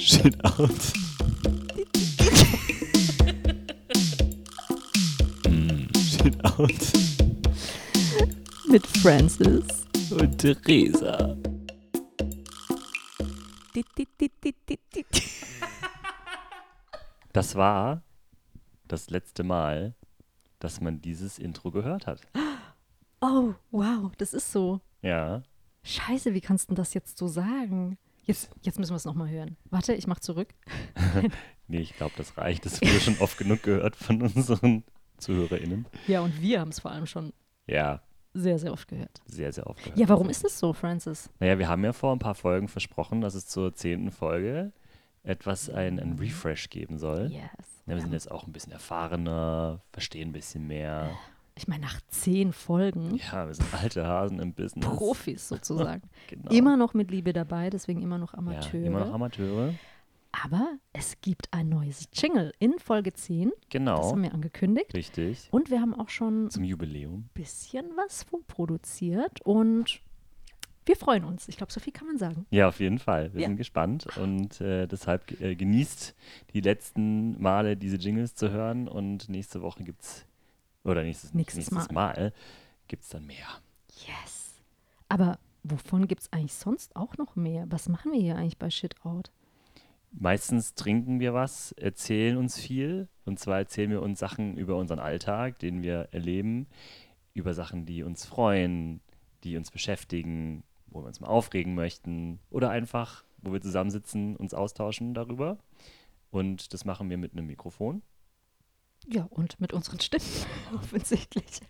Shit out. mm, shit out. Mit Francis. Und Theresa. Das war das letzte Mal, dass man dieses Intro gehört hat. Oh, wow, das ist so. Ja. Scheiße, wie kannst du das jetzt so sagen? Jetzt, jetzt müssen wir es nochmal hören. Warte, ich mach zurück. Nee, ich glaube, das reicht. Das wurde schon oft genug gehört von unseren ZuhörerInnen. Ja, und wir haben es vor allem schon Ja, sehr, sehr oft gehört. sehr, sehr oft gehört. Ja, warum ist das so, Francis? Naja, wir haben ja vor ein paar Folgen versprochen, dass es zur zehnten Folge etwas ein, ein Refresh geben soll. Yes. Ja, wir sind jetzt auch ein bisschen erfahrener, verstehen ein bisschen mehr. Ich meine, nach zehn Folgen, Ja, wir sind alte Hasen im Business. Profis sozusagen. Genau. Immer noch mit Liebe dabei, deswegen immer noch ja, Amateure. immer noch Amateure. Aber es gibt ein neues Jingle in Folge 10. Das Genau. haben wir angekündigt. Richtig. Und wir haben auch schon ein Zum Jubiläum. bisschen was vorproduziert und wir freuen uns. Ich glaube, so viel kann man sagen. Ja, auf jeden Fall. Wir Ja. sind gespannt und äh, deshalb äh, genießt die letzten Male diese Jingles zu hören und nächste Woche gibt's oder nächstes, Nächstes nächstes Mal, gibt's dann mehr. Yes. Aber wovon gibt es eigentlich sonst auch noch mehr? Was machen wir hier eigentlich bei Shitout? Meistens trinken wir was, erzählen uns viel und zwar erzählen wir uns Sachen über unseren Alltag, den wir erleben, über Sachen, die uns freuen, die uns beschäftigen, wo wir uns mal aufregen möchten oder einfach, wo wir zusammensitzen, uns austauschen darüber. Und das machen wir mit einem Mikrofon. Ja, und mit unseren Stimmen offensichtlich.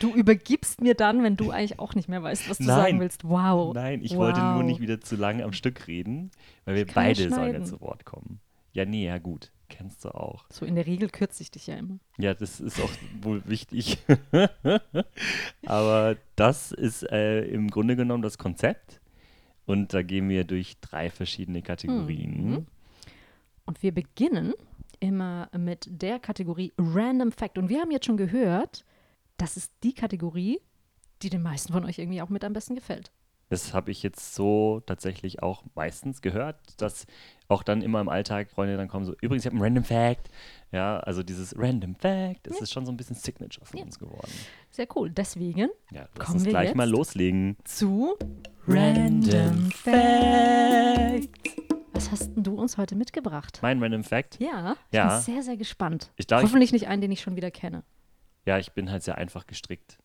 Du übergibst mir dann, wenn du eigentlich auch nicht mehr weißt, was du Nein. sagen willst. Wow. Nein, ich wow. wollte nur nicht wieder zu lange am Stück reden, weil wir beide sollen ja zu Wort kommen. Ja, nee, ja gut, kennst du auch. So in der Regel kürze ich dich ja immer. Ja, das ist auch wohl wichtig. Aber das ist äh, im Grunde genommen das Konzept. Und da gehen wir durch drei verschiedene Kategorien. Mhm. Und wir beginnen immer mit der Kategorie Random Fact. Und wir haben jetzt schon gehört, das ist die Kategorie, die den meisten von euch irgendwie auch mit am besten gefällt. Das habe ich jetzt so tatsächlich auch meistens gehört, dass auch dann immer im Alltag Freunde dann kommen so, übrigens, ich habe einen Random Fact. Ja, also dieses Random Fact, das ist schon so ein bisschen Signature von Ja. uns geworden. Sehr cool. Deswegen Ja, lass Kommen uns wir gleich mal loslegen. zu Random Fact. Was hast du uns heute mitgebracht? Mein Random Fact? Ja, ich Ja. bin sehr, sehr gespannt. Ich glaube, ich, Hoffentlich nicht einen, den ich schon wieder kenne. ja, ich bin halt sehr einfach gestrickt.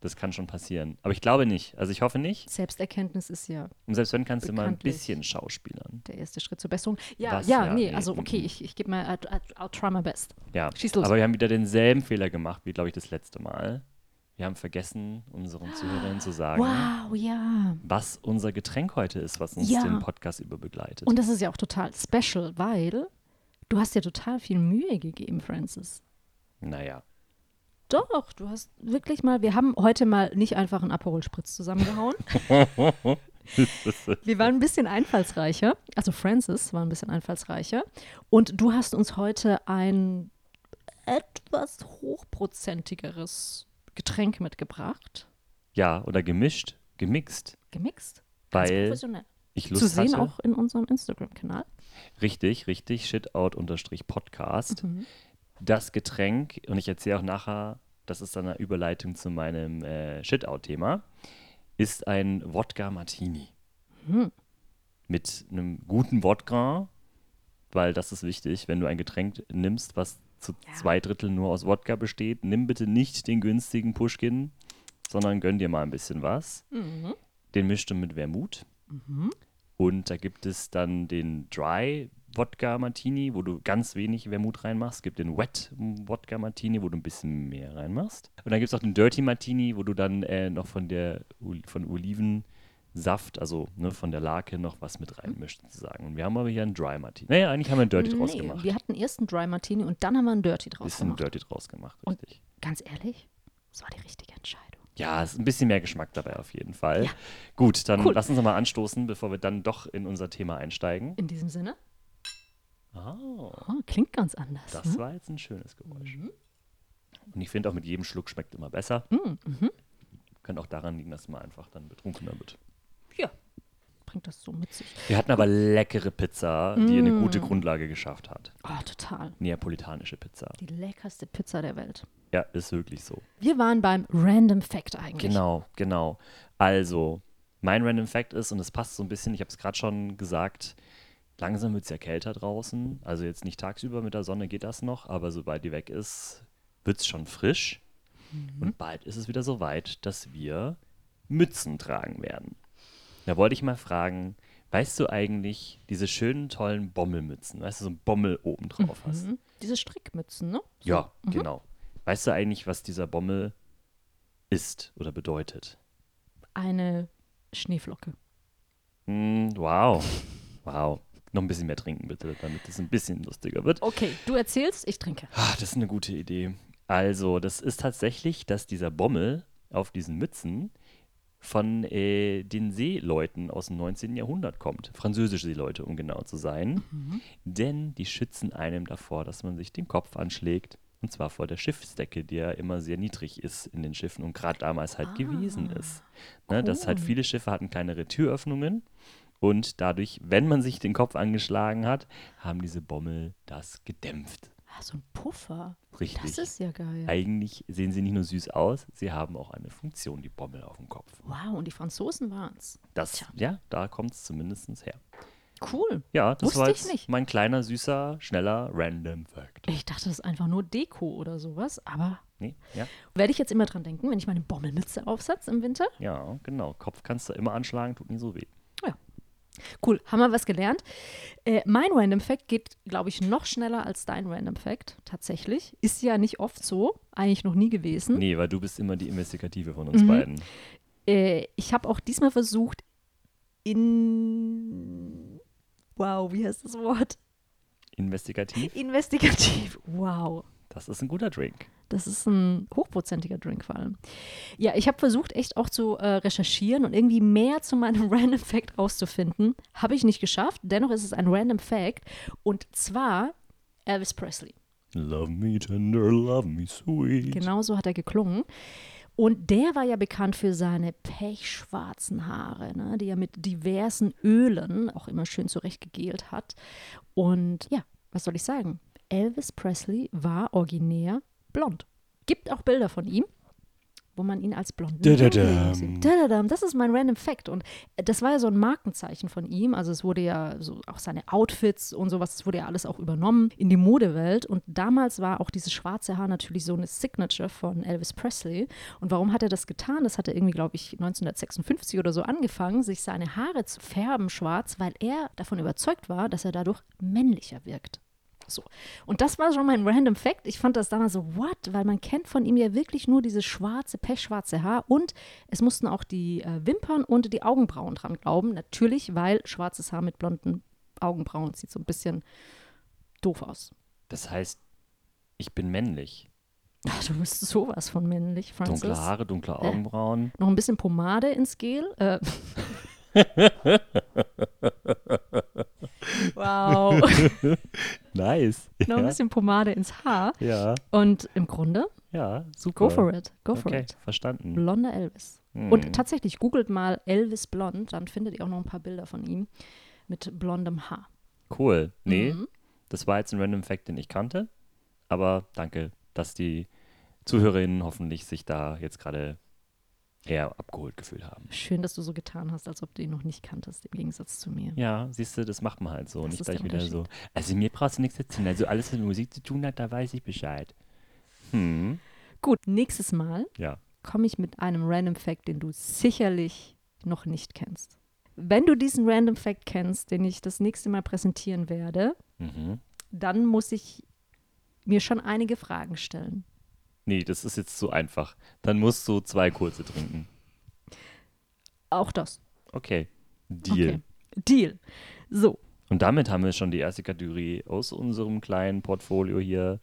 Das kann schon passieren. Aber ich glaube nicht. Also ich hoffe nicht. Selbsterkenntnis ist ja Und selbst wenn, kannst du mal ein bisschen schauspielern. der erste Schritt zur Besserung. Ja, Was? ja, Ja, nee, also okay, ich, ich gebe mal, I'll, I'll, I'll try my best. Ja. Schieß los. Aber wir haben wieder denselben Fehler gemacht, wie, glaube ich, das letzte Mal. Wir haben vergessen, unseren Zuhörern zu sagen, Wow, ja. was unser Getränk heute ist, was uns Ja. den Podcast über begleitet. Und das ist ja auch total special, weil du hast dir total viel Mühe gegeben, Francis. naja. Doch, du hast wirklich mal, wir haben heute mal nicht einfach einen Aperol Spritz zusammengehauen. wir waren ein bisschen einfallsreicher, also Francis war ein bisschen einfallsreicher. Und du hast uns heute ein etwas hochprozentigeres Getränk mitgebracht. Ja, oder gemischt, gemixt, Gemixt. Ganz weil professionell. ich Zu Lust sehen hatte. auch in unserem Instagram-Kanal. Richtig, richtig, shitout-podcast. Mhm. Das Getränk, und ich erzähle auch nachher, das ist dann eine Überleitung zu meinem äh, Shitout-Thema, ist ein Wodka Martini. Hm. Mit einem guten Wodka, weil das ist wichtig, wenn du ein Getränk nimmst, was zu Ja. zwei Drittel nur aus Wodka besteht, nimm bitte nicht den günstigen Pushkin, sondern gönn dir mal ein bisschen was. Mhm. Den mischst du mit Wermut. Mhm. Und da gibt es dann den Dry Wodka Martini, wo du ganz wenig Wermut reinmachst. Es gibt den Wet Wodka Martini, wo du ein bisschen mehr reinmachst. Und dann gibt es auch den Dirty Martini, wo du dann äh, noch von der von Olivensaft, also ne, von der Lake, noch was mit reinmischt sozusagen. Und wir haben aber hier einen Dry Martini. Naja, eigentlich haben wir einen Dirty draus Nee, gemacht. wir hatten erst einen Dry Martini und dann haben wir einen Dirty draus Bisschen gemacht. Dirty draus gemacht, Und- richtig. Ganz ehrlich, das war die richtige Entscheidung. Ja, es ist ein bisschen mehr Geschmack dabei auf jeden Fall. Ja. Gut, dann Cool. lass uns mal anstoßen, bevor wir dann doch in unser Thema einsteigen. In diesem Sinne, Oh. oh, klingt ganz anders. Das ne? war jetzt ein schönes Geräusch. Mhm. Und ich finde auch mit jedem Schluck schmeckt immer besser. Mm, mhm. Könnte auch daran liegen, dass man einfach dann betrunkener wird. Ja, trinke das so mit sich. Wir hatten aber leckere Pizza, die eine gute Mm. Grundlage geschafft hat. Oh, total. Neapolitanische Pizza. Die leckerste Pizza der Welt. Ja, ist wirklich so. Wir waren beim Random Fact eigentlich. Genau, genau. Also, mein Random Fact ist, und es passt so ein bisschen, ich habe es gerade schon gesagt, langsam wird es ja kälter draußen. Also jetzt nicht tagsüber mit der Sonne geht das noch, aber sobald die weg ist, wird es schon frisch. Und bald ist es wieder so weit, dass wir Mützen tragen werden. Da wollte ich mal fragen, weißt du eigentlich diese schönen, tollen Bommelmützen, weißt du, so ein Bommel oben drauf hast? Mhm. Diese Strickmützen, ne? So. Ja, genau. Weißt du eigentlich, was dieser Bommel ist oder bedeutet? Eine Schneeflocke. Mm, wow. Wow. Noch ein bisschen mehr trinken, bitte, damit es ein bisschen lustiger wird. Okay, du erzählst, ich trinke. Ah, das ist eine gute Idee. Also, das ist tatsächlich, dass dieser Bommel auf diesen Mützen von äh, den Seeleuten aus dem 19. Jahrhundert kommt. Französische Seeleute, um genau zu sein. Denn die schützen einem davor, dass man sich den Kopf anschlägt. Und zwar vor der Schiffsdecke, die ja immer sehr niedrig ist in den Schiffen und gerade damals halt gewesen ist. Ne, Dass halt cool. viele Schiffe hatten kleinere Türöffnungen. Und dadurch, wenn man sich den Kopf angeschlagen hat, haben diese Bommel das gedämpft. Ah, so ein Puffer. Richtig. Das ist ja geil. Eigentlich sehen sie nicht nur süß aus, sie haben auch eine Funktion, die Bommel auf dem Kopf. Wow, und die Franzosen waren's. Das, Tja. ja, da kommt es zumindest her. Cool. Ja, das Wusste war ich jetzt nicht. mein kleiner, süßer, schneller Random Fact. Ich dachte, das ist einfach nur Deko oder sowas, aber Nee, ja, werde ich jetzt immer dran denken, wenn ich meine Bommelmütze aufsetze im Winter. ja, genau. Kopf kannst du immer anschlagen, tut nie so weh. Cool, haben wir was gelernt. Äh, mein Random Fact geht, glaube ich, noch schneller als dein Random Fact, tatsächlich. Ist ja nicht oft so, eigentlich noch nie gewesen. Nee, weil du bist immer die Investigative von uns Mhm. beiden. Äh, ich habe auch diesmal versucht, in. Wow, wie heißt das Wort? Investigativ, Investigativ. Wow. das ist ein guter Drink. Das ist ein hochprozentiger Drink vor allem. Ja, ich habe versucht, echt auch zu äh, recherchieren und irgendwie mehr zu meinem Random Fact rauszufinden. Habe ich nicht geschafft. Dennoch ist es ein Random Fact. Und zwar Elvis Presley. Love me tender, love me sweet. Genau so hat er geklungen. Und der war ja bekannt für seine pechschwarzen Haare, ne, die er mit diversen Ölen auch immer schön zurechtgegelt hat. Und ja, was soll ich sagen? Elvis Presley war originär blond. Gibt auch Bilder von ihm, wo man ihn als. Jungen sieht. Das ist mein Random Fact. Und das war ja so ein Markenzeichen von ihm. Also es wurde ja so auch seine Outfits und sowas, das wurde ja alles auch übernommen in die Modewelt. Und damals war auch dieses schwarze Haar natürlich so eine Signature von Elvis Presley. Und warum hat er das getan? Das hat er irgendwie, glaube ich, 1956 oder so angefangen, sich seine Haare zu färben schwarz, weil er davon überzeugt war, dass er dadurch männlicher wirkt. So. Und das war schon mein Random Fact. Ich fand das damals so, what? Weil man kennt von ihm ja wirklich nur dieses schwarze, pechschwarze Haar und es mussten auch die äh, Wimpern und die Augenbrauen dran glauben. Natürlich, weil schwarzes Haar mit blonden Augenbrauen sieht so ein bisschen doof aus. Das heißt, ich bin männlich. Ach, du bist sowas von männlich, Francis. Dunkle Haare, dunkle Augenbrauen. Noch ein bisschen Pomade ins Gel. Äh. wow. Nice. Noch ein bisschen Pomade ins Haar. ja, Und im Grunde, ja, super. go for it. Go for Okay, it. verstanden. Blonder Elvis. Hm. Und tatsächlich, googelt mal Elvis blond, dann findet ihr auch noch ein paar Bilder von ihm mit blondem Haar. Cool. Nee, Mhm. das war jetzt ein Random Fact, den ich kannte. Aber danke, dass die Zuhörerinnen hoffentlich sich da jetzt gerade eher abgeholt gefühlt haben. Schön, dass du so getan hast, als ob du ihn noch nicht kanntest, im Gegensatz zu mir. Ja, siehst du, das macht man halt so. Das nicht gleich der wieder so. Also mir brauchst du nichts erzählen. Also alles, was mit Musik zu tun hat, da weiß ich Bescheid. Hm. Gut, nächstes Mal Ja. komme ich mit einem Random Fact, den du sicherlich noch nicht kennst. Wenn du diesen Random Fact kennst, den ich das nächste Mal präsentieren werde, Mhm. dann muss ich mir schon einige Fragen stellen. Nee, das ist jetzt zu einfach. Dann musst du zwei kurze trinken. Auch das. Okay. Deal. Okay. Deal. So, Und damit haben wir schon die erste Kategorie aus unserem kleinen Portfolio hier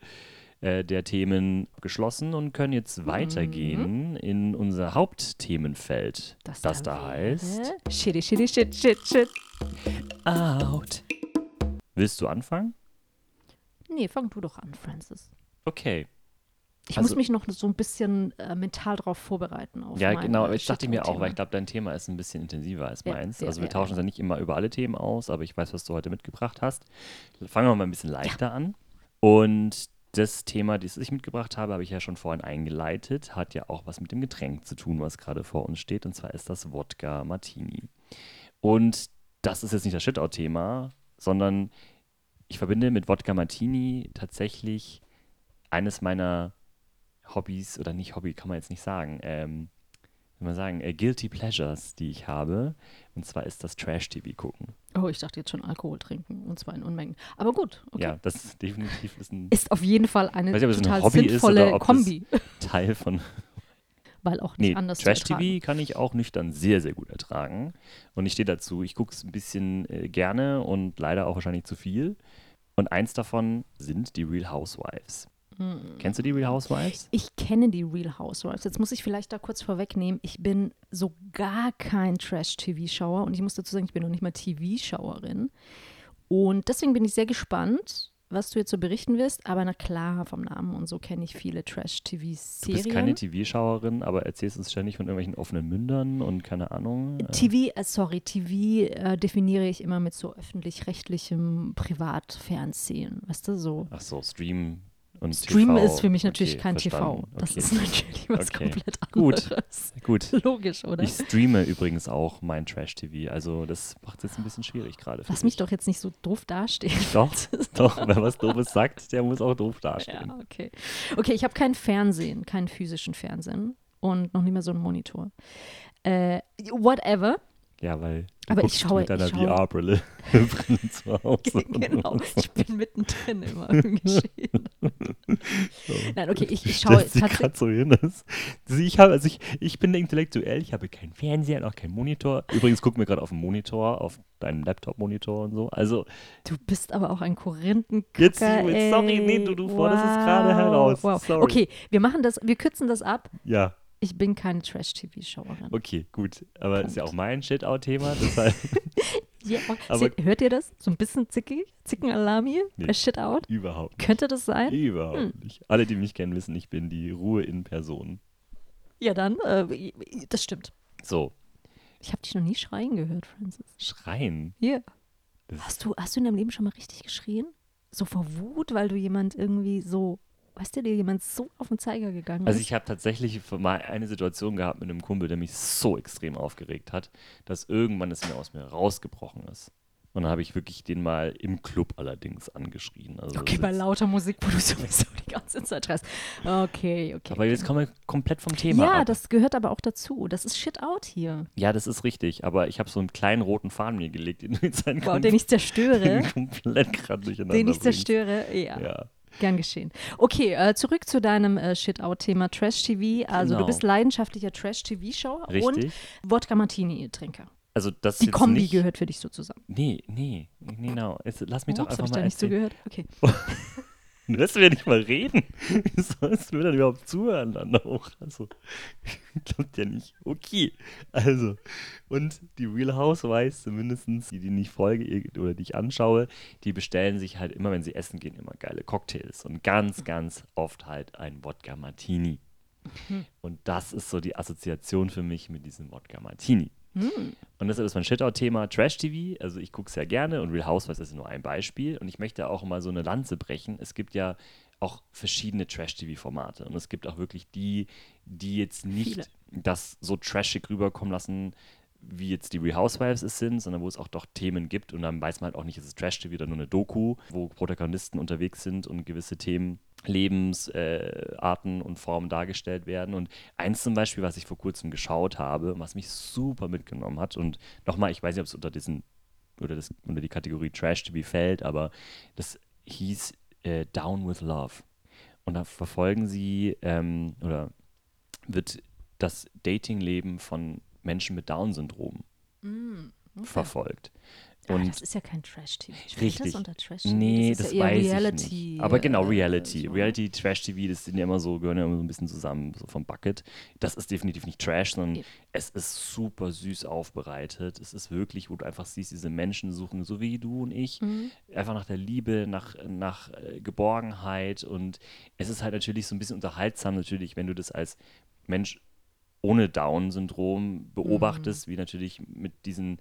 äh, der Themen geschlossen und können jetzt weitergehen in unser Hauptthemenfeld, das, das da heißt Shitty, shitty, shit, shit, shit. Out. Willst du anfangen? Nee, fang du doch an, Francis. Okay. Ich Also- muss mich noch so ein bisschen äh, mental darauf vorbereiten. Ja, genau. äh, Ich dachte mir auch, weil ich glaube, dein Thema ist ein bisschen intensiver als Ja, meins. ja, also wir ja, tauschen uns ja nicht immer über alle Themen aus, aber ich weiß, was du heute mitgebracht hast. Fangen wir mal ein bisschen leichter an. Und das Thema, das ich mitgebracht habe, habe ich ja schon vorhin eingeleitet, hat ja auch was mit dem Getränk zu tun, was gerade vor uns steht. Und zwar ist das Wodka Martini. Und das ist jetzt nicht das Shit-Out-Thema, sondern ich verbinde mit Wodka Martini tatsächlich eines meiner Hobbys, oder nicht Hobby, kann man jetzt nicht sagen, ähm, wie man sagen, äh, Guilty Pleasures, die ich habe. Und zwar ist das Trash-TV gucken. Oh, ich dachte jetzt schon Alkohol trinken und zwar in Unmengen. Aber gut, okay. Ja, das ist definitiv ist ein Ist auf jeden Fall eine Weiß nicht, ob es ein total Hobby ist sinnvolle oder ob Kombi, Teil von weil auch nicht Nee, anders. Trash-TV kann ich auch nüchtern sehr, sehr gut ertragen. Und ich stehe dazu, ich gucke es ein bisschen äh, gerne und leider auch wahrscheinlich zu viel. Und eins davon sind die Real Housewives. Hm. Kennst du die Real Housewives? Ich kenne die Real Housewives. Jetzt muss ich vielleicht da kurz vorwegnehmen, ich bin so gar kein Trash-TV-Schauer und ich muss dazu sagen, ich bin noch nicht mal TV-Schauerin. Und deswegen bin ich sehr gespannt, was du jetzt so berichten wirst. Aber na klar, vom Namen und so kenne ich viele Du bist Trash-TV-Serien. keine TV-Schauerin, aber erzählst uns ständig von irgendwelchen offenen Mündern und keine Ahnung. äh, TV, äh, sorry, TV äh, definiere ich immer mit so öffentlich-rechtlichem Privatfernsehen. Weißt du, so. Ach so, Stream und Stream TV. ist für mich natürlich Okay, kein verstanden. TV. Das Okay. ist natürlich was Okay. komplett Gut. anderes. Gut. Logisch, oder? Ich streame übrigens auch mein Trash-TV. Also das macht es jetzt ein bisschen schwierig gerade. Lass mich dich. doch jetzt nicht so doof dastehen. Doch, doch, wer was Doofes sagt, der muss auch doof dastehen. Ja, okay. Okay, ich habe kein Fernsehen, keinen physischen Fernsehen und noch nicht mehr so einen Monitor. Äh, whatever. Ja, weil Aber ich schaue- mit deiner VR-Brille Brille zu Hause. genau. Ich bin mittendrin immer im Geschehen. Nein, okay, ich, ich schaue tatsächlich. so hin. Dass, ich, habe, also ich, ich bin intellektuell, ich habe keinen Fernseher und auch keinen Monitor. Übrigens gucken wir gerade auf dem Monitor, auf deinen Laptop-Monitor und so. Also Du bist aber auch ein Korinthenkacker, Jetzt, sorry, nee, du- du forderst es gerade heraus. Wow. Sorry. Okay, wir machen das, wir kürzen das ab. ja, Ich bin keine Trash-TV-Schauerin. okay, gut. Aber ist ja auch Punkt. mein Shit-Out-Thema, Ja, Aber- seht, hört ihr das? So ein bisschen zickig? Zickenalarm hier? Nee. Bei Shit Out? überhaupt nicht. Könnte das sein? Überhaupt Hm. nicht. Alle, die mich kennen, wissen, ich bin die Ruhe in Person. Ja, dann, äh, das stimmt. So, Ich habe dich noch nie schreien gehört, Francis. schreien. Hier. Das Hast du, hast du in deinem Leben schon mal richtig geschrien? So vor Wut, weil du jemand irgendwie so, weißt du, dir jemand so auf den Zeiger gegangen Also ist? ich habe tatsächlich mal eine Situation gehabt mit einem Kumpel, der mich so extrem aufgeregt hat, dass irgendwann es mir aus mir rausgebrochen ist. Und dann habe ich wirklich den mal im Club allerdings angeschrien. Also okay, bei lauter Musik, wo du sowieso die ganze Zeit schreist. Okay, okay. Aber jetzt kommen wir komplett vom Thema ja, ab. das gehört aber auch dazu. Das ist Shit Out hier. ja, das ist richtig. Aber ich habe so einen kleinen roten Faden mir gelegt, den du jetzt Wow, den ich zerstöre. komplett gerade durcheinander den ich bringst. zerstöre. Ja, Ja. Gern geschehen. Okay, äh, zurück zu deinem äh, Shit-Out-Thema Trash-TV. Also Genau. du bist leidenschaftlicher Trash-TV-Schauer und. Wodka-Martini-Trinker. Also das Die Kombi nicht, gehört für dich so zusammen. Nee, nee, nee, genau. Jetzt lass mich doch Ups, hab einfach ich da mal nicht erzählen. zugehört? Okay. Du lässt mir nicht mal reden. Wie sollst du mir dann überhaupt zuhören dann auch? Also, klappt ja nicht. Okay. Also, und die Real Housewives, zumindest die, die nicht folge oder die ich anschaue, die bestellen sich halt immer, wenn sie essen gehen, immer geile Cocktails. Und ganz, ganz oft halt ein Wodka Martini. Und das ist so die Assoziation für mich mit diesem Wodka Martini. Und deshalb ist mein Shit-Out-Thema Trash-TV. Also ich gucke es ja gerne und Real Housewives ist nur ein Beispiel. Und ich möchte auch mal so eine Lanze brechen. Es gibt ja auch verschiedene Trash-TV-Formate. Und es gibt auch wirklich die, die jetzt nicht Viele. das so trashig rüberkommen lassen, wie jetzt die Real Housewives es sind, sondern wo es auch doch Themen gibt. Und dann weiß man halt auch nicht, ist es Trash-TV oder nur eine Doku, wo Protagonisten unterwegs sind und gewisse Themen Lebensarten äh, und Formen dargestellt werden. Und eins zum Beispiel, was ich vor kurzem geschaut habe, was mich super mitgenommen hat, und nochmal, ich weiß nicht, ob es unter diesen, oder das, unter die Kategorie Trash TV fällt, aber das hieß äh, Down with Love. Und da verfolgen sie, ähm, oder wird das Datingleben von Menschen mit Down-Syndrom verfolgt. Ja, Und das ist ja kein Trash-TV. Richtig. Das unter Trash-TV? Nee, das, das, ist ja eher weiß Reality. ich nicht. Aber genau, äh, Reality. so. Reality, Trash-TV, das sind ja immer so, gehören ja immer so ein bisschen zusammen, so vom Bucket. Das ist definitiv nicht Trash, sondern Eben. es ist super süß aufbereitet. Es ist wirklich, wo du einfach siehst, diese Menschen suchen, so wie du und ich, Mhm. einfach nach der Liebe, nach, nach äh, Geborgenheit. Und es ist halt natürlich so ein bisschen unterhaltsam, natürlich, wenn du das als Mensch ohne Down-Syndrom beobachtest, wie natürlich mit diesen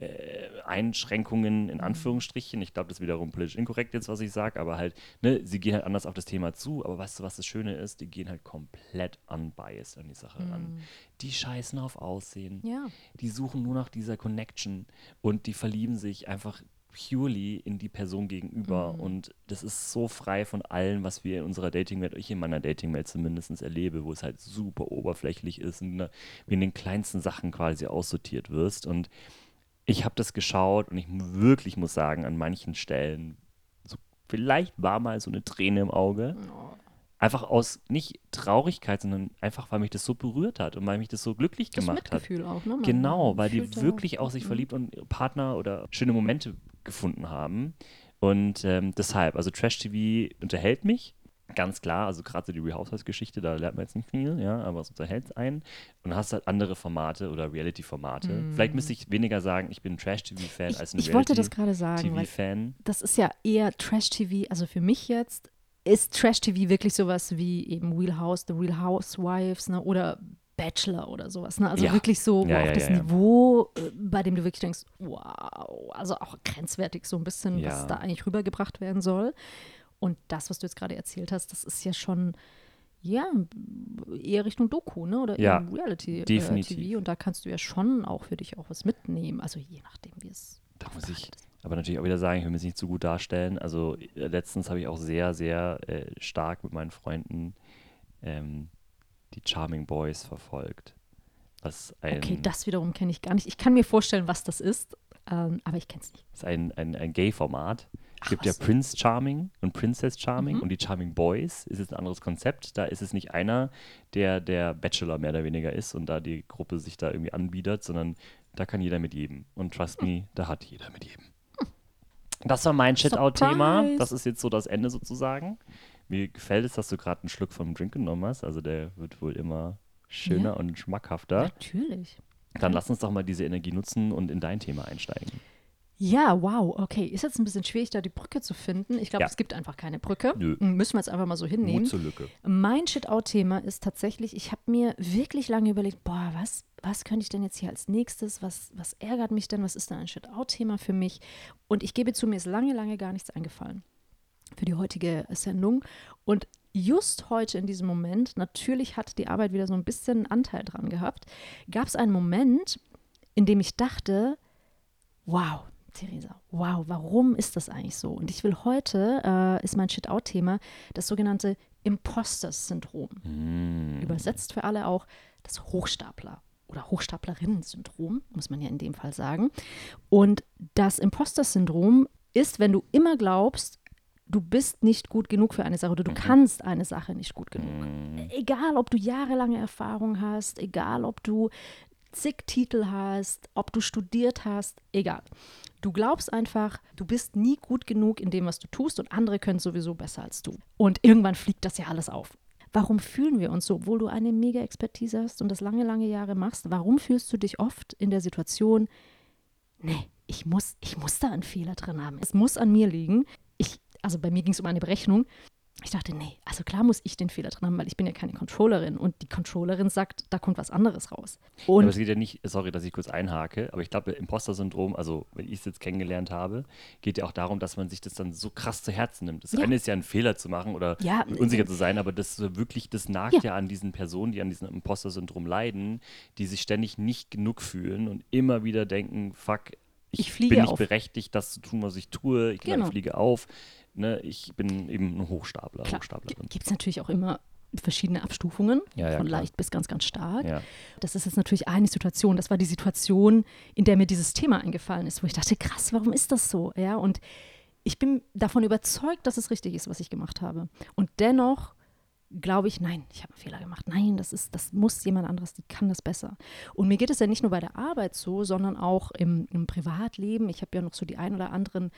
äh, Einschränkungen in Anführungsstrichen. Ich glaube, das ist wiederum politisch inkorrekt jetzt, was ich sage, aber halt, ne, sie gehen halt anders auf das Thema zu. Aber weißt du, was das Schöne ist? Die gehen halt komplett unbiased an die Sache ran. Die scheißen auf Aussehen. Ja. Die suchen nur nach dieser Connection und die verlieben sich einfach purely in die Person gegenüber. Und das ist so frei von allem, was wir in unserer Dating-Welt, ich in meiner Dating-Welt zumindest erlebe, wo es halt super oberflächlich ist und wie in den kleinsten Sachen quasi aussortiert wirst. Und ich habe das geschaut und ich wirklich muss sagen, an manchen Stellen, so, vielleicht war mal so eine Träne im Auge. Einfach aus nicht Traurigkeit, sondern einfach, weil mich das so berührt hat und weil mich das so glücklich Das gemacht hat. Mitgefühl auch, ne? Man- Genau, weil die wirklich auch sich Mhm. verliebt und Partner oder schöne Momente gefunden haben. Und ähm, deshalb, also Trash-TV unterhält mich, ganz klar. Also gerade so die Real Housewives-Geschichte, da lernt man jetzt nicht viel, ja, aber es unterhält einen. Und hast halt andere Formate oder Reality-Formate. Vielleicht müsste ich weniger sagen, ich bin ein Trash-TV-Fan als ein ich wollte das gerade sagen, Reality-TV-Fan. das ist ja eher Trash-TV, also für mich jetzt ist Trash-TV wirklich sowas wie eben Real House, The Real Housewives, ne, oder Bachelor oder sowas, ne? Also Ja. wirklich so, Ja, auch ja, das. Niveau, äh, bei dem du wirklich denkst, wow, also auch grenzwertig so ein bisschen, was da eigentlich rübergebracht werden soll. Und das, was du jetzt gerade erzählt hast, das ist ja schon, ja, eher Richtung Doku, ne? Oder Ja, Reality äh, definitiv. TV. Und da kannst du ja schon auch für dich auch was mitnehmen. Also je nachdem, wie es Da muss ich aber natürlich auch wieder sagen, ich will mich nicht zu gut darstellen. Also äh, letztens habe ich auch sehr, sehr äh, stark mit meinen Freunden ähm, die Charming Boys verfolgt. Ein, Okay, das wiederum kenne ich gar nicht. Ich kann mir vorstellen, was das ist, ähm, aber ich kenne es nicht. ist ein, ein, ein Gay-Format. Es gibt was? ja Prince Charming und Princess Charming Mhm. und die Charming Boys ist jetzt ein anderes Konzept. Da ist es nicht einer, der der Bachelor mehr oder weniger ist und da die Gruppe sich da irgendwie anbietet, sondern da kann jeder mit jedem. Und trust me, da hat jeder mit jedem. Das war mein Shit-Out-Thema. Das ist jetzt so das Ende sozusagen. Mir gefällt es, dass du gerade einen Schluck vom Drink genommen hast. Also der wird wohl immer schöner Ja. und schmackhafter. Natürlich. Dann lass uns doch mal diese Energie nutzen und in dein Thema einsteigen. Ja, wow, okay. Ist jetzt ein bisschen schwierig, da die Brücke zu finden. Ich glaube, Ja. es gibt einfach keine Brücke. Nö. Müssen wir jetzt einfach mal so hinnehmen. Mut zur Lücke. Mein Shit-Out-Thema ist tatsächlich, ich habe mir wirklich lange überlegt, boah, was, was könnte ich denn jetzt hier als nächstes, was, was ärgert mich denn, was ist denn ein Shit-Out-Thema für mich? Und ich gebe zu, mir ist lange, lange gar nichts eingefallen für die heutige Sendung. Und just heute in diesem Moment, natürlich hat die Arbeit wieder so ein bisschen Anteil dran gehabt, gab es einen Moment, in dem ich dachte, wow, Theresa, wow, warum ist das eigentlich so? Und ich will heute, äh, ist mein Shit-Out-Thema, das sogenannte Imposter-Syndrom. Mm. Übersetzt für alle auch das Hochstapler- oder Hochstaplerinnen-Syndrom, muss man ja in dem Fall sagen. Und das Imposter-Syndrom ist, wenn du immer glaubst, du bist nicht gut genug für eine Sache oder du kannst eine Sache nicht gut genug. Egal, ob du jahrelange Erfahrung hast, egal, ob du zig Titel hast, ob du studiert hast, egal. Du glaubst einfach, du bist nie gut genug in dem, was du tust und andere können sowieso besser als du. Und irgendwann fliegt das ja alles auf. Warum fühlen wir uns so, obwohl du eine mega Expertise hast und das lange, lange Jahre machst? Warum fühlst du dich oft in der Situation, nee, ich muss, ich muss da einen Fehler drin haben. Es muss an mir liegen. Also bei mir ging es um eine Berechnung. Ich dachte, nee, also klar muss ich den Fehler drin haben, weil ich bin ja keine Controllerin und die Controllerin sagt, da kommt was anderes raus. aber Und es geht ja nicht, sorry, dass ich kurz einhake, aber ich glaube, Imposter-Syndrom, also wenn ich es jetzt kennengelernt habe, geht ja auch darum, dass man sich das dann so krass zu Herzen nimmt. Das Ja. eine ist ja, einen Fehler zu machen oder Ja, unsicher äh, zu sein, aber das so wirklich, das nagt ja. Ja. an diesen Personen, die an diesem Imposter-Syndrom leiden, die sich ständig nicht genug fühlen und immer wieder denken, fuck, ich, Ich bin nicht auf. berechtigt, das zu tun, was ich tue, ich Genau. fliege auf. Ne, ich bin eben ein Hochstapler, klar, Hochstaplerin. gibt es natürlich auch immer verschiedene Abstufungen, Ja, ja, von klar. leicht bis ganz, ganz stark. Ja. Das ist jetzt natürlich eine Situation. Das war die Situation, in der mir dieses Thema eingefallen ist, wo ich dachte, krass, warum ist das so? Ja, und ich bin davon überzeugt, dass es richtig ist, was ich gemacht habe. Und dennoch glaube ich, nein, ich habe einen Fehler gemacht. Nein, das ist, das muss jemand anderes, die kann das besser. Und mir geht es ja nicht nur bei der Arbeit so, sondern auch im, im Privatleben. Ich habe ja noch so die ein oder anderen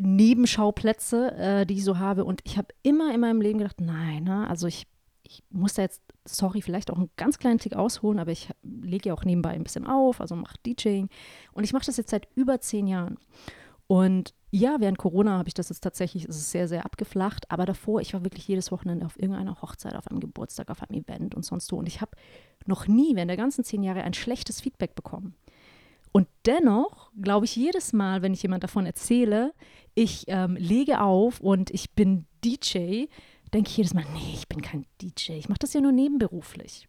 Nebenschauplätze, äh, die ich so habe. Und ich habe immer in meinem Leben gedacht, nein, ne? also ich, ich muss da jetzt, sorry, vielleicht auch einen ganz kleinen Tick ausholen, aber ich lege ja auch nebenbei ein bisschen auf, also mache DJing. Und ich mache das jetzt seit über zehn Jahren. Und ja, während Corona habe ich das jetzt tatsächlich, es ist sehr, sehr abgeflacht, aber davor, ich war wirklich jedes Wochenende auf irgendeiner Hochzeit, auf einem Geburtstag, auf einem Event und sonst so. Und ich habe noch nie während der ganzen zehn Jahre ein schlechtes Feedback bekommen. Und dennoch glaube ich jedes Mal, wenn ich jemand davon erzähle, ich ähm, lege auf und ich bin DJ, denke ich jedes Mal, nee, ich bin kein DJ, ich mache das ja nur nebenberuflich.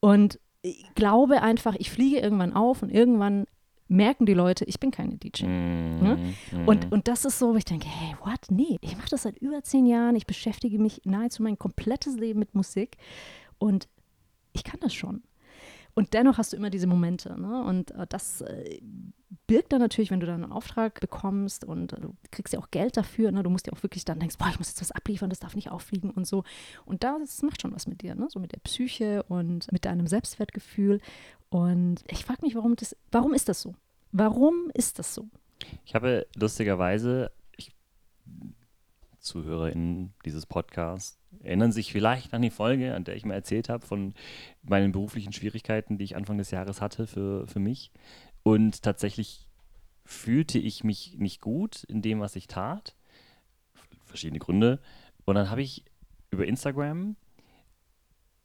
Und ich glaube einfach, ich fliege irgendwann auf und irgendwann merken die Leute, ich bin keine DJ. Mm, Ne? mm. Und, und das ist so, wo ich denke, hey, what? Nee, ich mache das seit über zehn Jahren. Ich beschäftige mich nahezu mein komplettes Leben mit Musik und ich kann das schon. Und dennoch hast du immer diese Momente. Ne? Und äh, das äh, birgt dann natürlich, wenn du dann einen Auftrag bekommst und äh, du kriegst ja auch Geld dafür. Ne? Du musst ja auch wirklich dann denkst, boah, ich muss jetzt was abliefern, das darf nicht auffliegen und so. Und das macht schon was mit dir, ne? so mit der Psyche und mit deinem Selbstwertgefühl. Und ich frage mich, warum, das, warum ist das so? Warum ist das so? Ich habe lustigerweise, ich, ZuhörerInnen dieses Podcasts erinnern sich vielleicht an die Folge, an der ich mal erzählt habe von meinen beruflichen Schwierigkeiten, die ich Anfang des Jahres hatte für, für mich. Und tatsächlich fühlte ich mich nicht gut in dem, was ich tat. Verschiedene Gründe. Und dann habe ich über Instagram,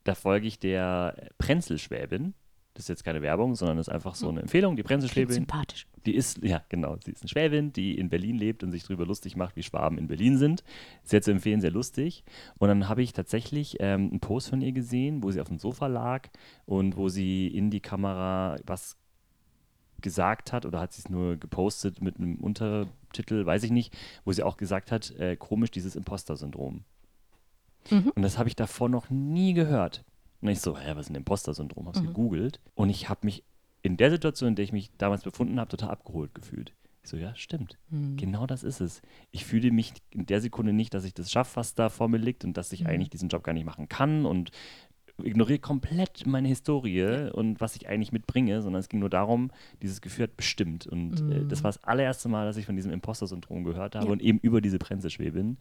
da folge ich der Prenzelschwäbin. Das ist jetzt keine Werbung, sondern das ist einfach so eine Empfehlung. Die Klingt Prenzelschwäbin. sympathisch. Die ist, ja, genau, sie ist eine Schwäbin, die in Berlin lebt und sich darüber lustig macht, wie Schwaben in Berlin sind. Sehr zu empfehlen, sehr lustig. Und dann habe ich tatsächlich ähm, einen Post von ihr gesehen, wo sie auf dem Sofa lag und wo sie in die Kamera was gesagt hat oder hat sie es nur gepostet mit einem Untertitel, weiß ich nicht, wo sie auch gesagt hat, äh, komisch dieses Imposter-Syndrom. Mhm. Und das habe ich davor noch nie gehört. Und ich so, hä, was ist ein Imposter-Syndrom? Habe es Mhm. gegoogelt und ich habe mich in der Situation, in der ich mich damals befunden habe, total abgeholt gefühlt. Ich so, ja, stimmt. Mhm. Genau das ist es. Ich fühle mich in der Sekunde nicht, dass ich das schaffe, was da vor mir liegt und dass ich Mhm. eigentlich diesen Job gar nicht machen kann und ignoriere komplett meine Historie und was ich eigentlich mitbringe, sondern es ging nur darum, dieses Gefühl hat bestimmt. Und äh, das Mhm. war das allererste Mal, dass ich von diesem Imposter-Syndrom gehört habe Ja. und eben über diese Prenzelschwebin,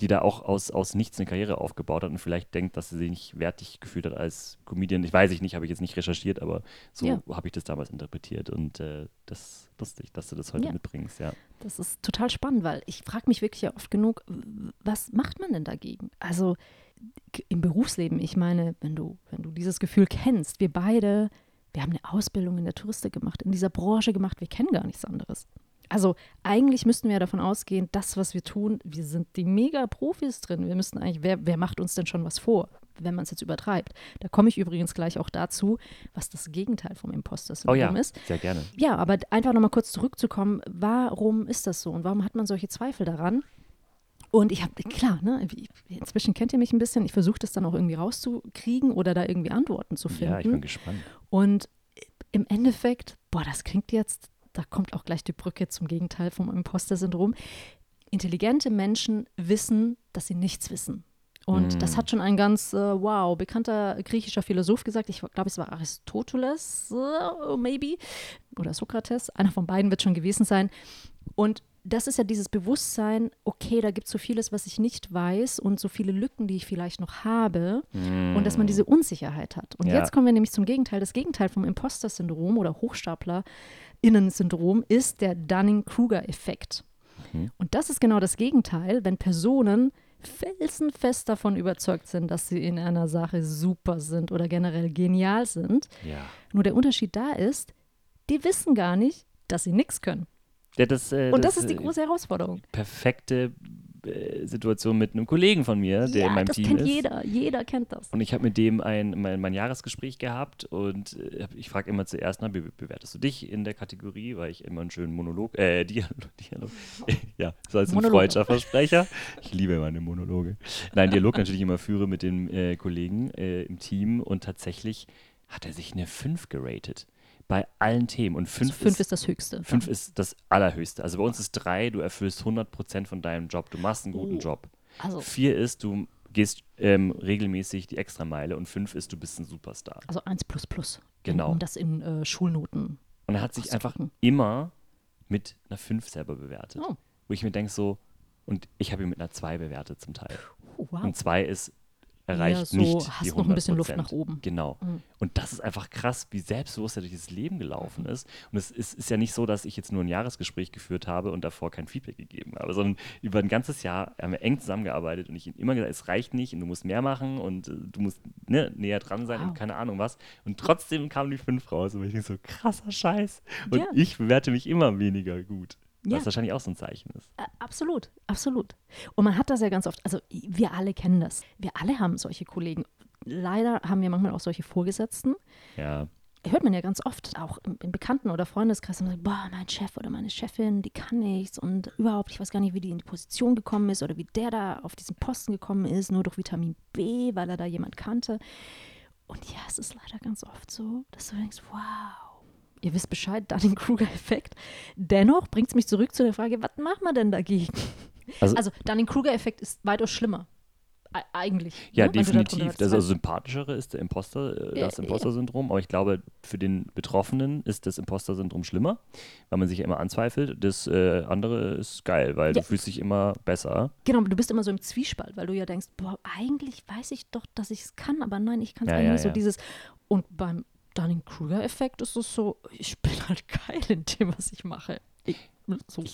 die da auch aus, aus nichts eine Karriere aufgebaut hat und vielleicht denkt, dass sie sich nicht wertig gefühlt hat als Comedian. Ich weiß ich nicht, habe ich jetzt nicht recherchiert, aber so Ja. habe ich das damals interpretiert und äh, das ist lustig, dass du das heute Ja. mitbringst, ja. Das ist total spannend, weil ich frage mich wirklich ja oft genug, was macht man denn dagegen? Also im Berufsleben, ich meine, wenn du, wenn du dieses Gefühl kennst, wir beide, wir haben eine Ausbildung in der Touristik gemacht, in dieser Branche gemacht, wir kennen gar nichts anderes. Also eigentlich müssten wir ja davon ausgehen, das, was wir tun, wir sind die Mega-Profis drin. Wir müssten eigentlich, wer, wer macht uns denn schon was vor, wenn man es jetzt übertreibt? Da komme ich übrigens gleich auch dazu, was das Gegenteil vom Oh Imposter-Syndrom ja, ist. sehr gerne. Ja, aber einfach nochmal kurz zurückzukommen, warum ist das so und warum hat man solche Zweifel daran? Und ich habe, klar, ne, inzwischen kennt ihr mich ein bisschen, ich versuche das dann auch irgendwie rauszukriegen oder da irgendwie Antworten zu finden. Ja, ich bin gespannt. und im Endeffekt, boah, das klingt jetzt, da kommt auch gleich die Brücke zum Gegenteil vom Imposter-Syndrom. Intelligente Menschen wissen, dass sie nichts wissen. Und Mm. das hat schon ein ganz, äh, wow, bekannter griechischer Philosoph gesagt. Ich glaube, es war Aristoteles, äh, maybe, oder Sokrates. Einer von beiden wird schon gewesen sein. Und das ist ja dieses Bewusstsein, okay, da gibt es so vieles, was ich nicht weiß und so viele Lücken, die ich vielleicht noch habe und dass man diese Unsicherheit hat. Und Ja. jetzt kommen wir nämlich zum Gegenteil. Das Gegenteil vom Imposter-Syndrom oder Hochstapler-Innen-Syndrom ist der Dunning-Kruger-Effekt. Mhm. Und das ist genau das Gegenteil, wenn Personen felsenfest davon überzeugt sind, dass sie in einer Sache super sind oder generell genial sind. Ja. Nur der Unterschied da ist, die wissen gar nicht, dass sie nichts können. Ja das, äh, Und das, ist die äh, große Herausforderung. perfekte äh, Situation mit einem Kollegen von mir, der ja, in meinem das Team kennt ist. jeder. Jeder kennt das. Und ich habe mit dem ein, mein, mein Jahresgespräch gehabt und äh, ich frage immer zuerst, na, be bewertest du dich in der Kategorie, weil ich immer einen schönen Monolog, äh, Dialog, Dialog ja, so als ein freudscher Versprecher. Ich liebe meine Monologe. Nein, Dialog natürlich immer führe mit den Kollegen im Team und tatsächlich hat er sich eine 5 geratet. Bei allen Themen. Und 5 Fünf ist, ist das Höchste. fünf ist das Allerhöchste. Also bei uns ist 3, du erfüllst 100% von deinem Job, du machst einen guten Oh. Job. Also, Vier ist, du gehst ähm, regelmäßig die Extrameile und fünf ist, du bist ein Superstar. Also 1 plus plus. Genau. Um das in äh, Schulnoten. Und er hat sich einfach immer mit einer 5 selber bewertet. Oh. Wo ich mir denke so, und ich habe ihn mit einer 2 bewertet zum Teil. Oh, wow. Und 2 ist, erreicht so, nicht hast die noch ein bisschen Luft 100%. nach oben. Genau. Mhm. Und das ist einfach krass, wie selbstbewusst er durch das Leben gelaufen ist. Und es ist, ist ja nicht so, dass ich jetzt nur ein Jahresgespräch geführt habe und davor kein Feedback gegeben habe, sondern über ein ganzes Jahr haben wir eng zusammengearbeitet und ich ihm immer gesagt, es reicht nicht und du musst mehr machen und äh, du musst ne, näher dran sein Wow. und keine Ahnung was. Und trotzdem kam die 5 raus und ich denke so, krasser Scheiß. Und Ja. ich bewerte mich immer weniger gut. Ja. Was wahrscheinlich auch so ein Zeichen ist. Äh, absolut, absolut. Und man hat das ja ganz oft, also wir alle kennen das. Wir alle haben solche Kollegen. Leider haben wir manchmal auch solche Vorgesetzten. Ja. Hört man ja ganz oft, auch im, Bekannten- oder Freundeskreis, und sagt, boah, mein Chef oder meine Chefin, die kann nichts und überhaupt, ich weiß gar nicht, wie die in die Position gekommen ist oder wie der da auf diesen Posten gekommen ist, nur durch Vitamin B, weil er da jemand kannte. Und ja, es ist leider ganz oft so, dass du denkst, wow, ihr wisst Bescheid, Dunning-Kruger-Effekt. Dennoch bringt es mich zurück zu der Frage, was machen wir denn dagegen? Also, Also Dunning-Kruger-Effekt ist weitaus schlimmer. E eigentlich. Ja, ne? Du darunter definitiv. Das leidest. sympathischere ist der Imposter, äh, das ja. Imposter-Syndrom. Aber ich glaube, für den Betroffenen ist das Imposter-Syndrom schlimmer, weil man sich ja immer anzweifelt. Das äh, andere ist geil, weil Ja. du fühlst dich immer besser. Genau, du bist immer so im Zwiespalt, weil du ja denkst, boah, eigentlich weiß ich doch, dass ich es kann, aber nein, ich kann es Ja, eigentlich ja, nicht. So ja. dieses, und beim Dunning-Kruger-Effekt ist es so, ich bin halt geil in dem, was ich mache. Ich, so. Äh,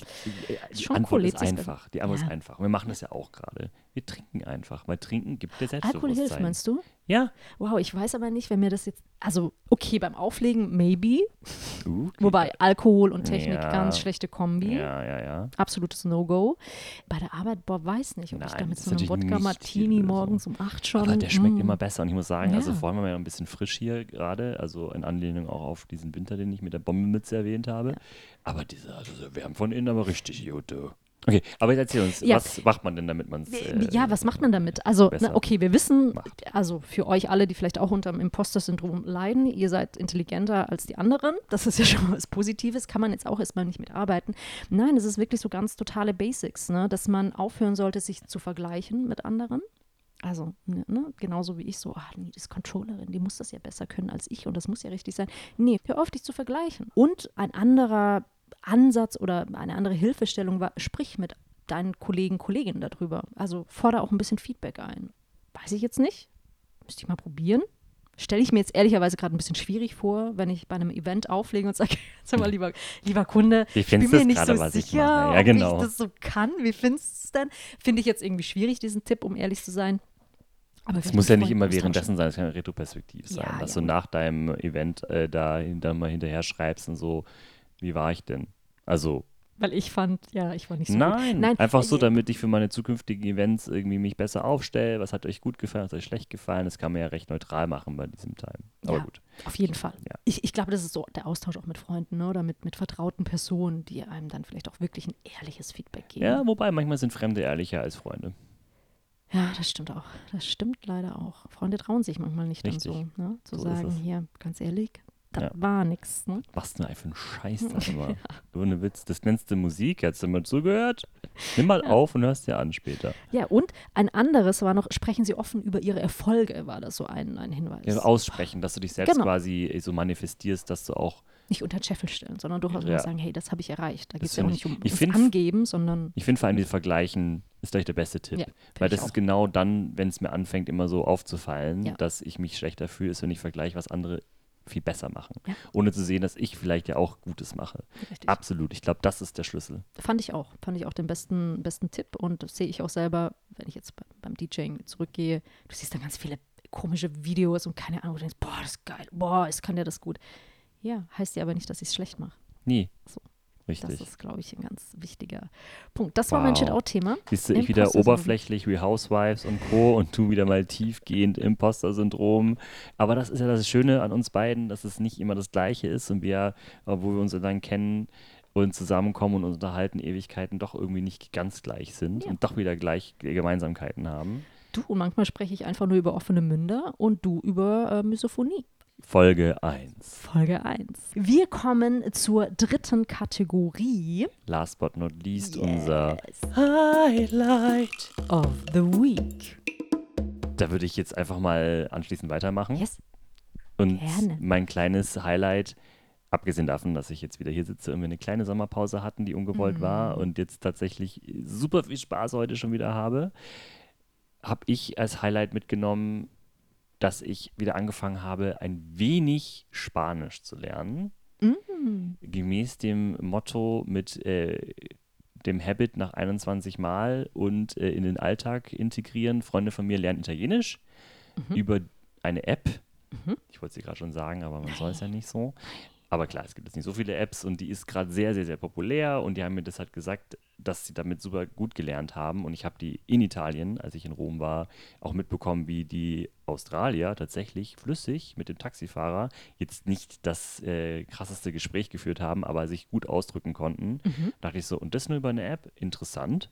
Die Schon Antwort cool, ist einfach. Die Antwort Ja. ist einfach. Wir machen das ja auch gerade. Wir trinken einfach, weil Trinken gibt dir Alkohol Selbstbewusstsein. hilft, meinst du? Ja. Wow, ich weiß aber nicht, wenn mir das jetzt, also okay, beim Auflegen maybe, Uh, wobei Alkohol und Technik Ja. ganz schlechte Kombi. Ja, ja, ja. Absolutes No-Go. Bei der Arbeit, boah, weiß nicht, ob ich Nein, da mit so einem Wodka-Martini morgens um 8 schon. Aber der schmeckt mm. immer besser. Und ich muss sagen, also Ja. vor allem haben wir ja ein bisschen frisch hier gerade, also in Anlehnung auch auf diesen Winter, den ich mit der Bombenmütze erwähnt habe. Aber dieser, also der wärmt von innen aber richtig gut. Okay, aber jetzt erzähl uns, Ja. was macht man denn, damit man es. Wie- ja, was macht man damit? Also, na, okay, wir wissen, macht. also für euch alle, die vielleicht auch unter dem Imposter-Syndrom leiden, ihr seid intelligenter als die anderen. Das ist ja schon was Positives, kann man jetzt auch erstmal nicht mitarbeiten. Nein, es ist wirklich so ganz totale Basics, ne? dass man aufhören sollte, sich zu vergleichen mit anderen. Also, ne, ne, genauso wie ich so, ah, nee, die ist Controllerin, die muss das ja besser können als ich und das muss ja richtig sein. Nee, hör auf, dich zu vergleichen. Und ein anderer Ansatz oder eine andere Hilfestellung war, sprich mit deinen Kollegen, Kolleginnen darüber. Also fordere auch ein bisschen Feedback ein. Weiß ich jetzt nicht. Müsste ich mal probieren. Stelle ich mir jetzt ehrlicherweise gerade ein bisschen schwierig vor, wenn ich bei einem Event auflege und sage, sag mal, lieber, lieber Kunde, Wie ich bin mir nicht gerade, so was ich sicher, mache? Ja, ob genau. ich das so kann. Wie findest du es denn? Finde ich jetzt irgendwie schwierig, diesen Tipp, um ehrlich zu sein. Aber Es muss ja nicht immer währenddessen sein, es kann retroperspektiv sein, Ja, dass ja. du nach deinem Event äh, da dann mal hinterher schreibst und so, wie war ich denn? Also, Weil ich fand, ja, ich war nicht so gut. nein, Nein, einfach so, äh, damit ich für meine zukünftigen Events irgendwie mich besser aufstelle. Was hat euch gut gefallen, was hat euch schlecht gefallen? Das kann man ja recht neutral machen bei diesem Time. Aber Ja. gut. Auf jeden Fall. Ja. Ich, ich glaube, das ist so der Austausch auch mit Freunden ne? oder mit, mit vertrauten Personen, die einem dann vielleicht auch wirklich ein ehrliches Feedback geben. Ja, wobei manchmal sind Fremde ehrlicher als Freunde. Ja, das stimmt auch. Das stimmt leider auch. Freunde trauen sich manchmal nicht dann Richtig. so, ne? zu So sagen, hier, ganz ehrlich, das Ja. war nix. Ne? Was denn für ein Scheiß da immer? Ohne Witz, das nennst du Musik, hast du mal zugehört? Nimm mal auf und hörst dir an später. Ja, und ein anderes war noch, sprechen Sie offen über Ihre Erfolge, war das so ein, ein Hinweis. Ja, aussprechen, dass du dich selbst Genau. quasi äh, so manifestierst, dass du auch Nicht unter den Scheffel stellen, sondern durchaus Ja. sagen, hey, das habe ich erreicht. Da geht Das es ja auch nicht ich- um find- Angeben, sondern Ich finde vor allem, die Vergleichen ist gleich der beste Tipp. Ja, Weil das ist genau dann, wenn es mir anfängt, immer so aufzufallen, Ja. dass ich mich schlechter fühle, ist, wenn ich vergleiche, was andere viel besser machen. Ja. Ohne zu sehen, dass ich vielleicht ja auch Gutes mache. richtig. Absolut. Ich glaube, das ist der Schlüssel. Fand ich auch. Fand ich auch den besten, besten Tipp. Und das sehe ich auch selber, wenn ich jetzt bei, beim DJing zurückgehe. Du siehst dann ganz viele komische Videos und keine Ahnung, du denkst, boah, das ist geil, boah, es kann der das gut. Ja, heißt ja aber nicht, dass ich es schlecht mache. Nie. So. Richtig. Das ist, glaube ich, ein ganz wichtiger Punkt. Das war mein Wow. Shit-Out-Thema. Siehst du, ich wieder oberflächlich wie Housewives und Co. und du wieder mal tiefgehend Imposter-Syndrom. Aber das ist ja das Schöne an uns beiden, dass es nicht immer das Gleiche ist und wir, obwohl wir uns dann kennen und zusammenkommen und uns unterhalten, Ewigkeiten doch irgendwie nicht ganz gleich sind Ja. und doch wieder gleich Gemeinsamkeiten haben. Du, und manchmal spreche ich einfach nur über offene Münder und du über äh, Misophonie. Folge 1. Folge 1. Wir kommen zur dritten Kategorie Last but not least unser Yes. Highlight. of the Week. Da würde ich jetzt einfach mal anschließend weitermachen. Yes. Und Gerne. mein kleines Highlight, abgesehen davon, dass ich jetzt wieder hier sitze und wir eine kleine Sommerpause hatten, die ungewollt war Mhm. und jetzt tatsächlich super viel Spaß heute schon wieder habe, habe ich als Highlight mitgenommen, dass ich wieder angefangen habe, ein wenig Spanisch zu lernen. Mm. Gemäß dem Motto mit äh, dem Habit nach 21 Mal und äh, in den Alltag integrieren. Freunde von mir lernen Italienisch Mhm. über eine App. Ich wollte sie gerade schon sagen, aber man soll es ja nicht so. Aber klar, es gibt jetzt nicht so viele Apps und die ist gerade sehr, sehr, sehr populär und die haben mir das halt gesagt, dass sie damit super gut gelernt haben und ich habe die in Italien, als ich in Rom war, auch mitbekommen, wie die Australier tatsächlich flüssig mit dem Taxifahrer jetzt nicht das äh, krasseste Gespräch geführt haben, aber sich gut ausdrücken konnten. Da dachte ich so, und das nur über eine App? Interessant.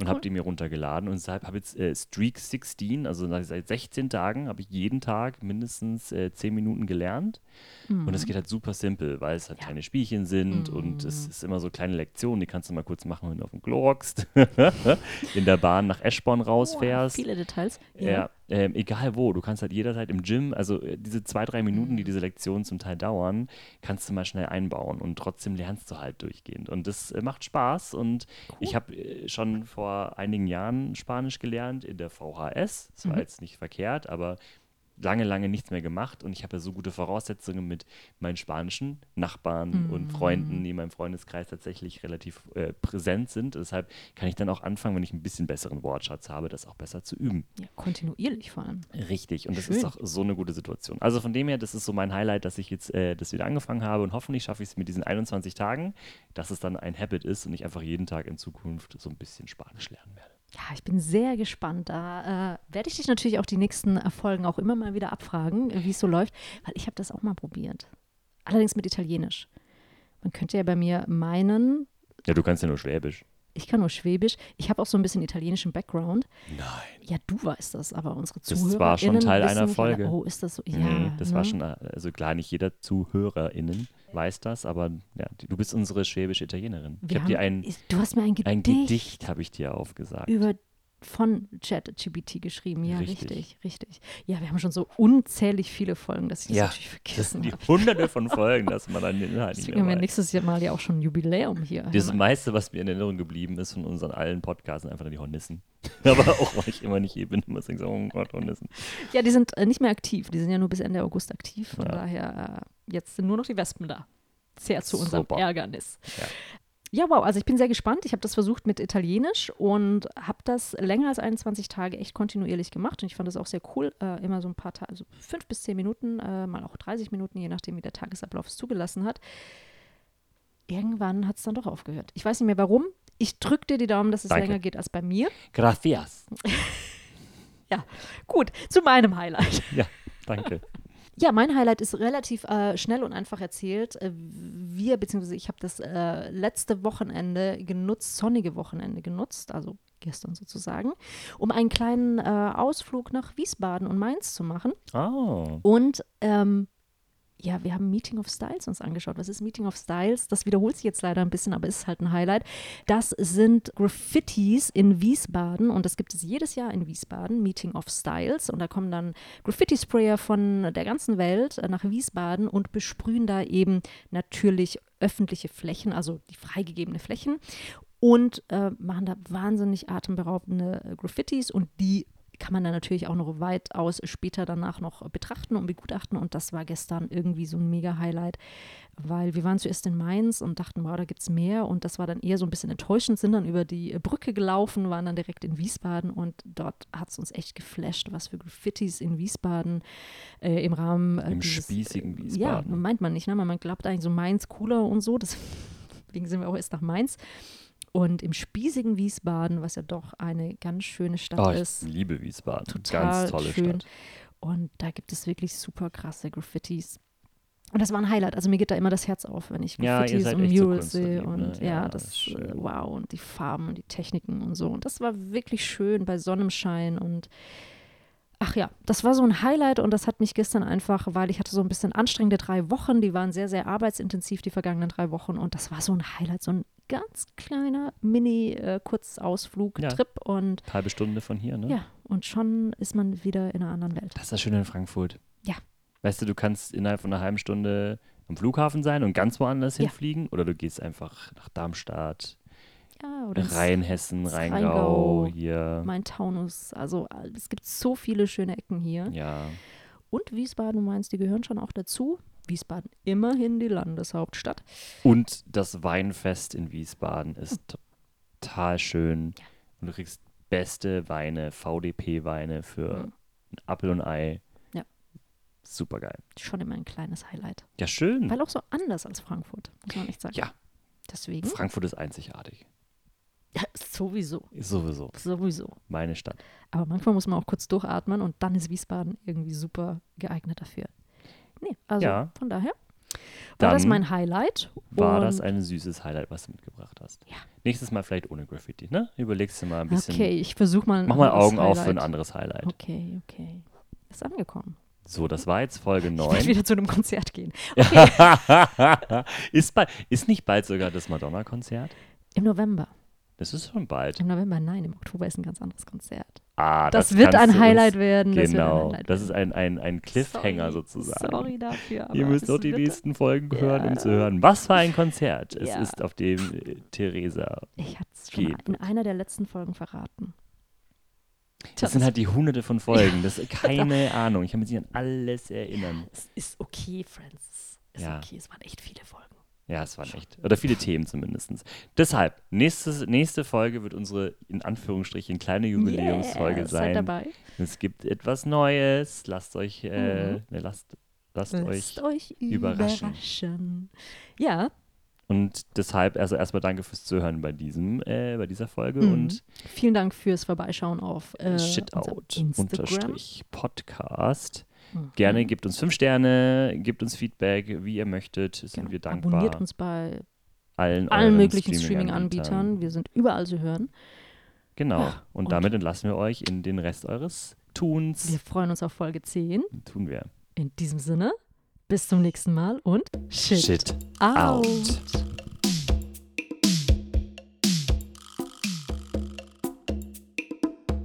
Und habe die mir runtergeladen und deshalb habe jetzt äh, Streak 16, also seit- seit 16 Tagen habe ich jeden Tag mindestens äh, 10 Minuten gelernt. Und es geht halt super simpel, weil es halt kleine Spielchen sind und es ist immer so kleine Lektionen, die kannst du mal kurz machen, wenn du auf dem Klo hockst, in der Bahn nach Eschborn rausfährst. Viele Details. Ja, ähm, egal wo. Du kannst halt jederzeit im Gym, also äh, diese zwei, drei Minuten, die diese Lektionen zum Teil dauern, kannst du mal schnell einbauen und trotzdem lernst du halt durchgehend. Und das äh, macht Spaß. Und ich habe äh, schon vor einigen Jahren Spanisch gelernt in der VHS. Das war jetzt nicht verkehrt, aber lange, lange nichts mehr gemacht und ich habe ja so gute Voraussetzungen mit meinen spanischen Nachbarn und Freunden, die in meinem Freundeskreis tatsächlich relativ äh, präsent sind. Deshalb kann ich dann auch anfangen, wenn ich ein bisschen besseren Wortschatz habe, das auch besser zu üben. ja, kontinuierlich vor allem. Richtig, und das Schön. ist auch so eine gute Situation. Also von dem her, das ist so mein Highlight, dass ich jetzt äh, das wieder angefangen habe und hoffentlich schaffe ich es mit diesen 21 Tagen, dass es dann ein Habit ist und ich einfach jeden Tag in Zukunft so ein bisschen Spanisch lernen werde. Ja, ich bin sehr gespannt. Da äh, werde ich dich natürlich auch die nächsten äh, Folgen auch immer mal wieder abfragen, äh, wie es so läuft, weil ich habe das auch mal probiert. Allerdings mit Italienisch. Man könnte ja bei mir meinen, Ja, du kannst ja nur Schwäbisch. ich kann nur Schwäbisch. Ich habe auch so ein bisschen italienischen Background. Nein. Ja, du weißt das, aber unsere Das Zuhörer war schon Teil einer Folge. Alle, oh, ist das so? Ja, nee, das war ne? schon, äh, also klar, nicht jeder ZuhörerInnen weiß das, aber ja, du bist unsere schwäbische Italienerin. ich Wir habe dir haben- ein, ich- du hast mir ein Gedicht, ein Gedicht, habe ich dir aufgesagt. über von ChatGPT geschrieben. Ja, Richtig. richtig. richtig, Ja, wir haben schon so unzählig viele Folgen, dass ich das Ja, natürlich vergessen habe. hunderte von Folgen, dass man dann den Inhalt Deswegen haben wir nächstes Jahr mal ja auch schon ein Jubiläum hier. Das meiste, was mir in Erinnerung geblieben ist von unseren allen Podcasts, sind einfach nur die Hornissen. Aber auch, weil ich immer nicht hier bin, muss ich sagen, oh Gott, Hornissen. Ja, die sind äh, nicht mehr aktiv. Die sind ja nur bis Ende August aktiv. Von Ja. daher, äh, jetzt sind nur noch die Wespen da. Sehr zu unserem Super. Ärgernis. Ja. Ja, wow, also ich bin sehr gespannt. Ich habe das versucht mit Italienisch und habe das länger als 21 Tage echt kontinuierlich gemacht. Und ich fand das auch sehr cool. Äh, immer so ein paar Tage, also fünf bis zehn Minuten, äh, mal auch 30 Minuten, je nachdem, wie der Tagesablauf es zugelassen hat. Irgendwann hat es dann doch aufgehört. Ich weiß nicht mehr warum. Ich drücke dir die Daumen, dass es Danke. länger geht als bei mir. Gracias. Gut, zu meinem Highlight. Ja, danke. Ja, mein Highlight ist relativ äh, schnell und einfach erzählt. Äh, wir, beziehungsweise ich habe das äh, letzte Wochenende genutzt, sonnige Wochenende genutzt, also gestern sozusagen, um einen kleinen äh, Ausflug nach Wiesbaden und Mainz zu machen. Oh. Und ähm, ja, wir haben Meeting of Styles uns angeschaut. Was ist Meeting of Styles? Das wiederholt sich jetzt leider ein bisschen, aber ist halt ein Highlight. Das sind Graffitis in Wiesbaden und das gibt es jedes Jahr in Wiesbaden, Meeting of Styles. Und da kommen dann Graffiti-Sprayer von der ganzen Welt äh, nach Wiesbaden und besprühen da eben natürlich öffentliche Flächen, also die freigegebene Flächen und äh, machen da wahnsinnig atemberaubende äh, Graffitis und die kann man dann natürlich auch noch weitaus später danach noch betrachten und begutachten. Und das war gestern irgendwie so ein Mega-Highlight, weil wir waren zuerst in Mainz und dachten, wow, da gibt es mehr. Und das war dann eher so ein bisschen enttäuschend, sind dann über die Brücke gelaufen, waren dann direkt in Wiesbaden und dort hat es uns echt geflasht, was für Graffitis in Wiesbaden äh, im Rahmen äh, Im dieses, spießigen Ja, Wiesbaden. meint man nicht, ne? Man glaubt eigentlich so Mainz cooler und so. Deswegen sind wir auch erst nach Mainz. Und im spießigen Wiesbaden, was ja doch eine ganz schöne Stadt Oh, ich ist, liebe Wiesbaden. total Ganz tolle schön. Stadt. Und da gibt es wirklich super krasse Graffitis. Und das war ein Highlight. Also mir geht da immer das Herz auf, wenn ich Ja, Graffitis seid und so Murals sehe. kunstverliebt, Und ne? ja, Ja, das, schön. wow, und die Farben und die Techniken und so. Und das war wirklich schön bei Sonnenschein und Ach ja, das war so ein Highlight und das hat mich gestern einfach, weil ich hatte so ein bisschen anstrengende drei Wochen, die waren sehr, sehr arbeitsintensiv, die vergangenen drei Wochen und das war so ein Highlight, so ein ganz kleiner Mini-Kurzausflug, Ja. Trip und Halbe Stunde von hier, ne? ja, und schon ist man wieder in einer anderen Welt. Das ist das Schöne in Frankfurt. Ja. Weißt du, du kannst innerhalb von einer halben Stunde am Flughafen sein und ganz woanders Ja. hinfliegen oder du gehst einfach nach Darmstadt, Ja, oder Rheinhessen, Rheingau, Rheingau. hier. Main Taunus, also es gibt so viele schöne Ecken hier. Ja, Und Wiesbaden, du meinst, die gehören schon auch dazu. Wiesbaden immerhin die Landeshauptstadt. Und das Weinfest in Wiesbaden ist total schön. Und du kriegst beste Weine, VDP-Weine für ein Apfel und Ei. Ja. Super geil. Schon immer ein kleines Highlight. Ja, schön. Weil auch so anders als Frankfurt, muss man echt sagen. Ja. Deswegen. Frankfurt ist einzigartig. Ja, sowieso. Sowieso. Sowieso. Meine Stadt. Aber manchmal muss man auch kurz durchatmen und dann ist Wiesbaden irgendwie super geeignet dafür. Nee, also Ja. von daher war das Dann mein Highlight. War das ein süßes Highlight, was du mitgebracht hast? Ja. Nächstes Mal vielleicht ohne Graffiti, ne? Überlegst du mal ein bisschen. Okay, ich versuche mal ein Mach mal Augen auf für ein Highlight. anderes Highlight. Okay, okay. Ist angekommen. So, das war jetzt Folge Ich werde 9. wieder zu einem Konzert gehen. ist, bald, ist nicht bald sogar das Madonna-Konzert? Im November. Das ist schon bald. Im November, nein, im Oktober ist ein ganz anderes Konzert. Ah, Das, wird kannst ein Highlight werden. Das wird ein Genau, das ist ein, ein, ein Cliffhanger sorry, sozusagen. Sorry dafür. Aber Ihr müsst es noch die wird- nächsten Folgen hören, um zu Ja. hören, was für ein Konzert es Ja. ist, auf dem äh, Theresa. Ich hatte es schon in einer der letzten Folgen verraten. Das sind halt die hunderte von Folgen. Das ist keine Ahnung. Ich kann mich nicht an alles erinnern. Es ist okay, Francis. Ist Ja. okay, es waren echt viele Folgen. Ja, es waren echt. Oder viele Themen zumindest. Deshalb, nächstes, nächste Folge wird unsere, in Anführungsstrichen, kleine Jubiläumsfolge Yeah, sein. Seid dabei. Es gibt etwas Neues. Lasst euch, äh, Mhm. ne, lasst, lasst Lasst euch. euch überraschen. überraschen. Ja, Und deshalb, also erstmal danke fürs Zuhören bei diesem, äh, bei dieser Folge Mhm. und vielen Dank fürs Vorbeischauen auf äh, Shitout Instagram. Podcast. Mhm. Gerne gebt uns fünf Sterne, gebt uns Feedback, wie ihr möchtet. Sind Genau. wir dankbar. Abonniert uns bei allen, allen möglichen Streaming-Anbietern. Streaming-Anbietern. Wir sind überall zu hören. Genau. Und, und- damit entlassen wir euch in den Rest eures Tuns. Wir freuen uns auf Folge 10. Tun wir. In diesem Sinne, bis zum nächsten Mal und Shit, Shit out. out.